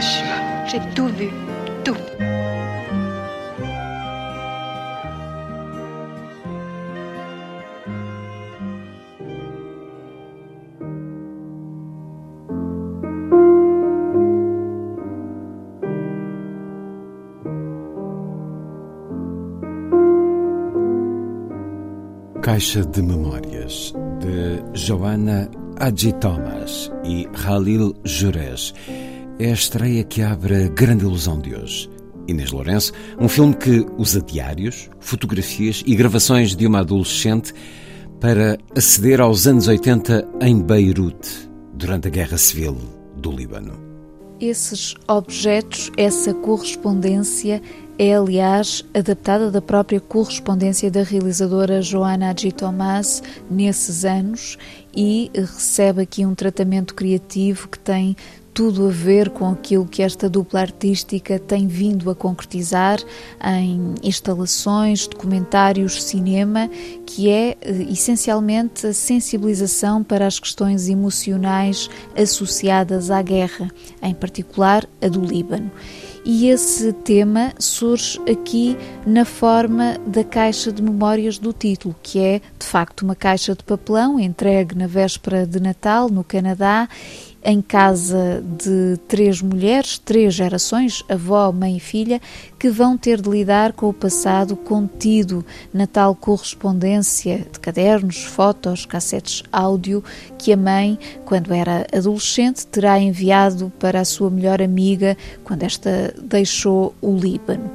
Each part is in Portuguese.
J'ai tout vu. Tout. Caixa de Memórias de Joana Hadji Thomas e Khalil Jures é a estreia que abre a grande ilusão de hoje. Inês Lourenço, um filme que usa diários, fotografias e gravações de uma adolescente para aceder aos anos 80 em Beirute, durante a Guerra Civil do Líbano. Esses objetos, essa correspondência, é aliás adaptada da própria correspondência da realizadora Joana G. Thomas nesses anos e recebe aqui um tratamento criativo que tem tudo a ver com aquilo que esta dupla artística tem vindo a concretizar em instalações, documentários, cinema, que é essencialmente a sensibilização para as questões emocionais associadas à guerra, em particular a do Líbano. E esse tema surge aqui na forma da caixa de memórias do título, que é de facto uma caixa de papelão entregue na véspera de Natal no Canadá em casa de três mulheres, três gerações, avó, mãe e filha, que vão ter de lidar com o passado contido na tal correspondência de cadernos, fotos, cassetes áudio que a mãe, quando era adolescente, terá enviado para a sua melhor amiga quando esta deixou o Líbano.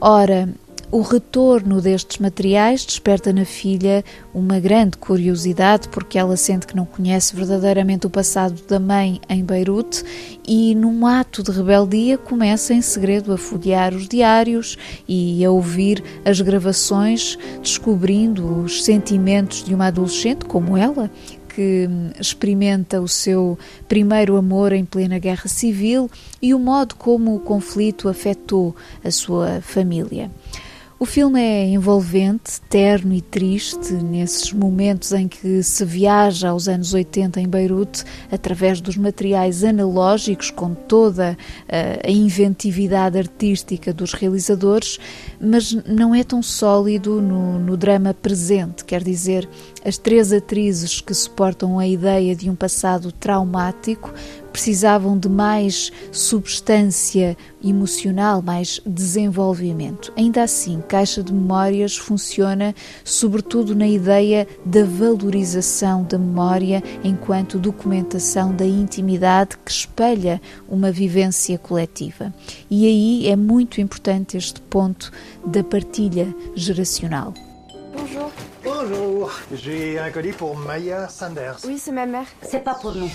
Ora, o retorno destes materiais desperta na filha uma grande curiosidade, porque ela sente que não conhece verdadeiramente o passado da mãe em Beirute e, num ato de rebeldia, começa em segredo a folhear os diários e a ouvir as gravações, descobrindo os sentimentos de uma adolescente como ela, que experimenta o seu primeiro amor em plena guerra civil e o modo como o conflito afetou a sua família. O filme é envolvente, terno e triste nesses momentos em que se viaja aos anos 80 em Beirute através dos materiais analógicos com toda a inventividade artística dos realizadores, mas não é tão sólido no, no drama presente, quer dizer, as três atrizes que suportam a ideia de um passado traumático precisavam de mais substância emocional, mais desenvolvimento. Ainda assim, Caixa de Memórias funciona sobretudo na ideia da valorização da memória enquanto documentação da intimidade que espelha uma vivência coletiva. E aí é muito importante este ponto da partilha geracional. Bonjour. Bonjour, j'ai un colis pour Maya Sanders. Oui, c'est ma mère. C'est pas pour nous.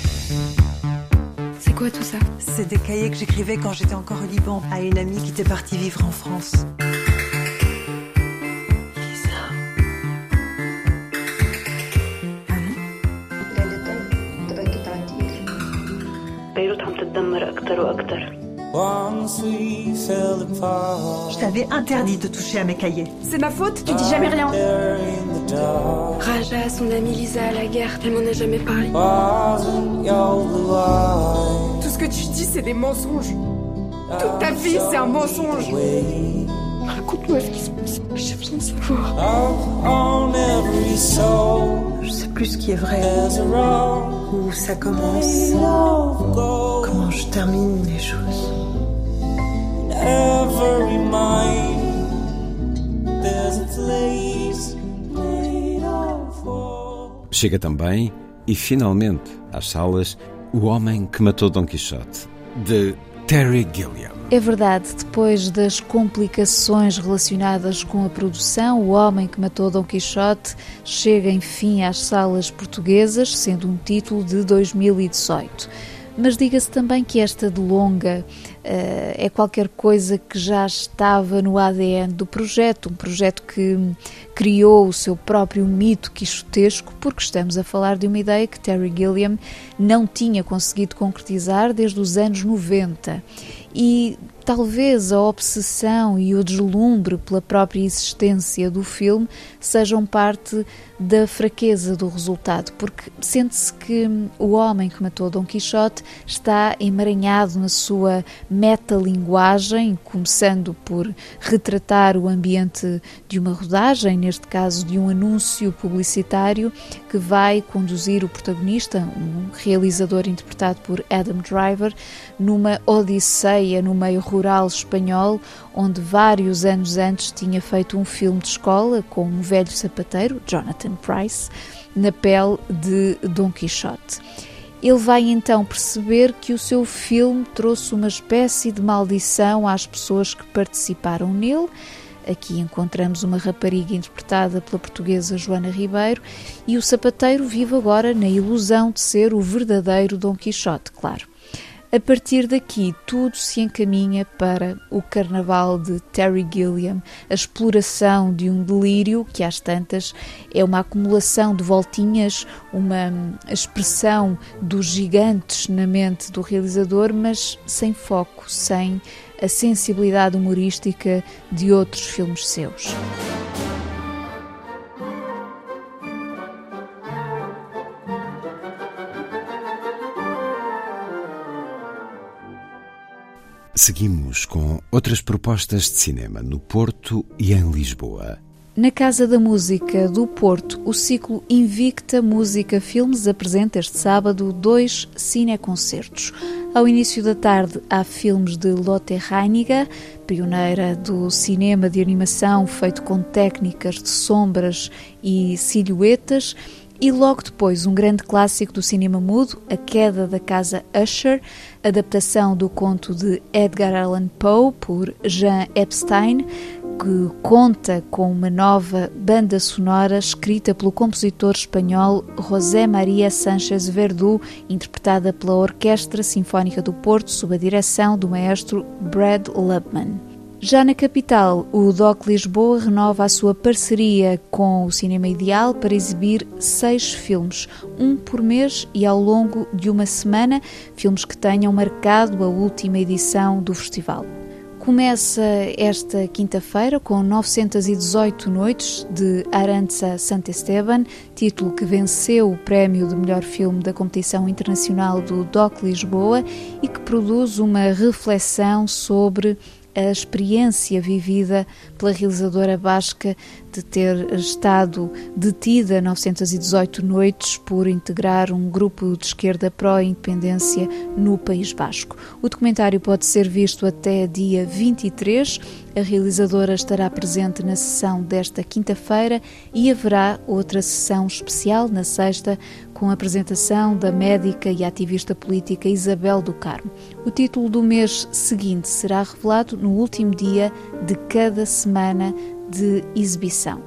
quoi tout ça C'est des cahiers que j'écrivais quand j'étais encore au Liban à une amie qui était partie vivre en France. Ah Je t'avais interdit de toucher à mes cahiers. C'est ma faute, tu dis jamais rien. Raja, son amie Lisa à la guerre, elle m'en a jamais parlé. Tout ce que tu dis, c'est des mensonges. Toute ta vie, c'est un mensonge. Raconte-moi ce qui se passe. J'ai besoin de savoir. Je sais plus ce qui est vrai. Où ça commence. Comment je termine les choses. Chega também, e finalmente, às salas, O Homem que Matou Dom Quixote, de Terry Gilliam. É verdade, depois das complicações relacionadas com a produção, O Homem que Matou Dom Quixote chega enfim às salas portuguesas, sendo um título de 2018. Mas diga-se também que esta de longa uh, é qualquer coisa que já estava no ADN do projeto, um projeto que criou o seu próprio mito quixotesco, porque estamos a falar de uma ideia que Terry Gilliam não tinha conseguido concretizar desde os anos 90 e talvez a obsessão e o deslumbre pela própria existência do filme sejam parte da fraqueza do resultado, porque sente-se que o homem que matou Dom Quixote está emaranhado na sua metalinguagem, começando por retratar o ambiente de uma rodagem, neste caso de um anúncio publicitário, que vai conduzir o protagonista, um realizador interpretado por Adam Driver, numa odisseia no meio rural espanhol, onde vários anos antes tinha feito um filme de escola com um velho sapateiro, Jonathan Price, na pele de Dom Quixote. Ele vai então perceber que o seu filme trouxe uma espécie de maldição às pessoas que participaram nele. Aqui encontramos uma rapariga interpretada pela portuguesa Joana Ribeiro e o sapateiro vive agora na ilusão de ser o verdadeiro Dom Quixote, claro. A partir daqui, tudo se encaminha para o carnaval de Terry Gilliam, a exploração de um delírio que, às tantas, é uma acumulação de voltinhas, uma expressão dos gigantes na mente do realizador, mas sem foco, sem a sensibilidade humorística de outros filmes seus. Seguimos com outras propostas de cinema no Porto e em Lisboa. Na Casa da Música do Porto, o ciclo Invicta Música Filmes apresenta este sábado dois cineconcertos. Ao início da tarde há filmes de Lotte Reiniger, pioneira do cinema de animação feito com técnicas de sombras e silhuetas, e logo depois, um grande clássico do cinema mudo, A Queda da Casa Usher, adaptação do conto de Edgar Allan Poe por Jean Epstein, que conta com uma nova banda sonora escrita pelo compositor espanhol José Maria Sánchez Verdú, interpretada pela Orquestra Sinfónica do Porto sob a direção do maestro Brad Lubman. Já na capital, o DOC Lisboa renova a sua parceria com o Cinema Ideal para exibir seis filmes, um por mês e ao longo de uma semana, filmes que tenham marcado a última edição do festival. Começa esta quinta-feira com 918 Noites de Aranza Santesteban, título que venceu o prémio de melhor filme da competição internacional do DOC Lisboa e que produz uma reflexão sobre a experiência vivida pela realizadora basca de ter estado detida 918 noites por integrar um grupo de esquerda pró-independência no País Basco. O documentário pode ser visto até dia 23. A realizadora estará presente na sessão desta quinta-feira e haverá outra sessão especial na sexta com a apresentação da médica e ativista política Isabel do Carmo. O título do mês seguinte será revelado no último dia de cada semana de exibição.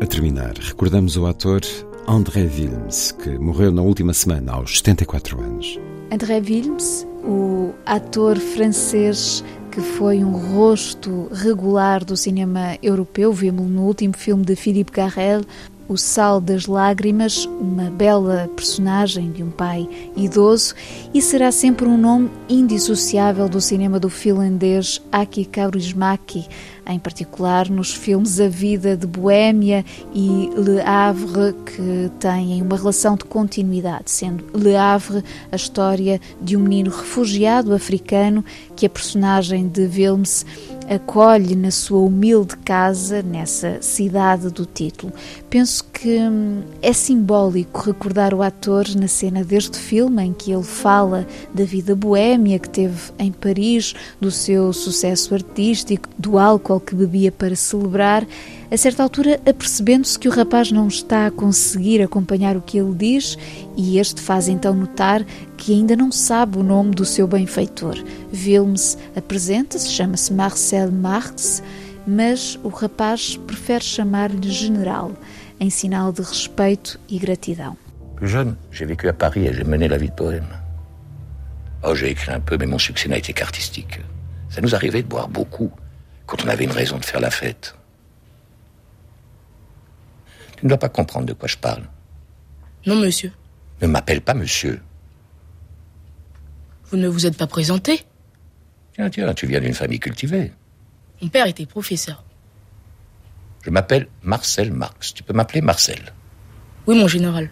A terminar, recordamos o ator André Wilms, que morreu na última semana aos 74 anos. André Wilms, o ator francês que foi um rosto regular do cinema europeu, vimos no último filme de Philippe Garrel, o Sal das Lágrimas, uma bela personagem de um pai idoso, e será sempre um nome indissociável do cinema do finlandês Aki Kaurismäki, em particular nos filmes A Vida de Boêmia e Le Havre, que têm uma relação de continuidade, sendo Le Havre a história de um menino refugiado africano que a personagem de Wilms acolhe na sua humilde casa, nessa cidade do título. Penso que hum, é simbólico recordar o ator na cena deste filme em que ele fala da vida boêmia que teve em Paris, do seu sucesso artístico, do álcool que bebia para celebrar A certa altura, apercebendo-se que o rapaz não está a conseguir acompanhar o que ele diz, e este faz então notar que ainda não sabe o nome do seu benfeitor. Wilms apresenta-se, chama-se Marcel Marx, mas o rapaz prefere chamar-lhe General, em sinal de respeito e gratidão. Jeune, j'ai vécu à Paris et j'ai mené la vie de bohème. Oh, j'ai écrit un peu, mais mon succès n'a été qu'artistique. Ça nous arrivait de boire beaucoup quand on avait une raison de faire la fête. Tu ne dois pas comprendre de quoi je parle. Non, monsieur. Ne m'appelle pas monsieur. Vous ne vous êtes pas présenté Tiens, tiens, tu viens d'une famille cultivée. Mon père était professeur. Je m'appelle Marcel Marx. Tu peux m'appeler Marcel. Oui, mon général.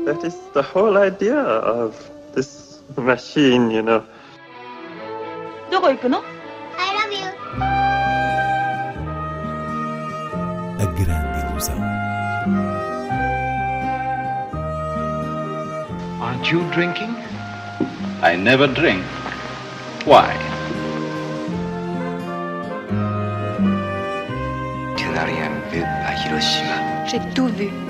Hush, little one, hush. Hush, my little That is the whole idea of this machine, you know. どこ行くの I love you. A grande ilusão. Aren't you drinking? I never drink. Why? Tu n'as rien vu à Hiroshima. J'ai tout vu. Tout.